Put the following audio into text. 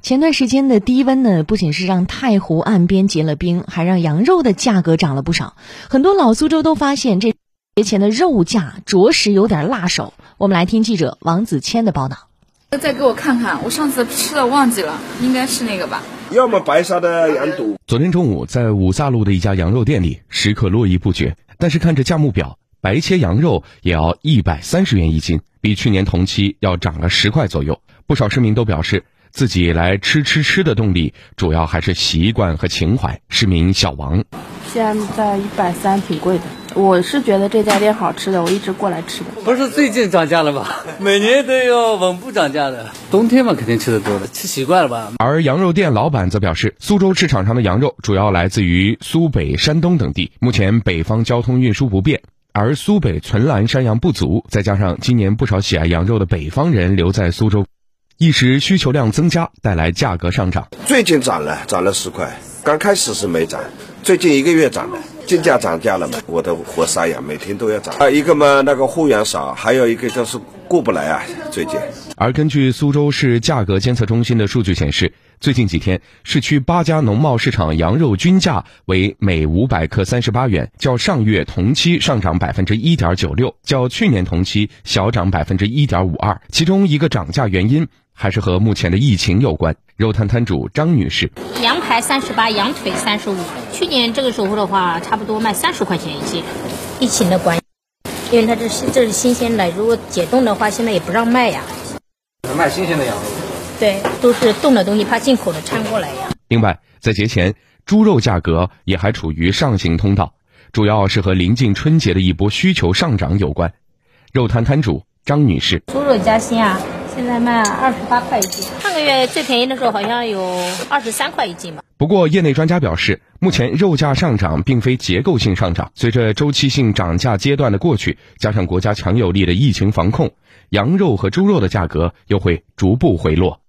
前段时间的低温呢，不仅是让太湖岸边结了冰，还让羊肉的价格涨了不少。很多老苏州都发现，这节前的肉价着实有点辣手。我们来听记者王子谦的报道。再给我看看，我上次吃的忘记了，应该是那个吧？要么白沙的羊肚。昨天中午，在五卅路的一家羊肉店里，食客络绎不绝。但是看着价目表，白切羊肉也要一百三十元一斤，比去年同期要涨了十块左右。不少市民都表示。自己来吃吃吃的动力，主要还是习惯和情怀。市民小王，现在一百三挺贵的，我是觉得这家店好吃的，我一直过来吃的。不是最近涨价了吧？每年都要稳步涨价的。冬天嘛，肯定吃的多了，吃习惯了吧？而羊肉店老板则表示，苏州市场上的羊肉主要来自于苏北、山东等地，目前北方交通运输不便，而苏北存栏山羊不足，再加上今年不少喜爱羊肉的北方人留在苏州。一时需求量增加，带来价格上涨。最近涨了，涨了十块。刚开始是没涨，最近一个月涨了。进价涨价了嘛？我的活塞呀每天都要涨。啊，一个嘛，那个货源少，还有一个就是过不来啊。最近。而根据苏州市价格监测中心的数据显示，最近几天市区八家农贸市场羊肉均价为每五百克三十八元，较上月同期上涨百分之一点九六，较去年同期小涨百分之一点五二。其中一个涨价原因。还是和目前的疫情有关。肉摊摊主张女士，羊排三十八，羊腿三十五。去年这个时候的话，差不多卖三十块钱一斤。疫情的关系，因为它这是这是新鲜的，如果解冻的话，现在也不让卖呀。卖新鲜的羊肉。对，都是冻的东西，怕进口的掺过来呀。另外，在节前，猪肉价格也还处于上行通道，主要是和临近春节的一波需求上涨有关。肉摊摊主张女士，猪肉加薪啊。现在卖二十八块一斤，上个月最便宜的时候好像有二十三块一斤吧。不过，业内专家表示，目前肉价上涨并非结构性上涨，随着周期性涨价阶段的过去，加上国家强有力的疫情防控，羊肉和猪肉的价格又会逐步回落。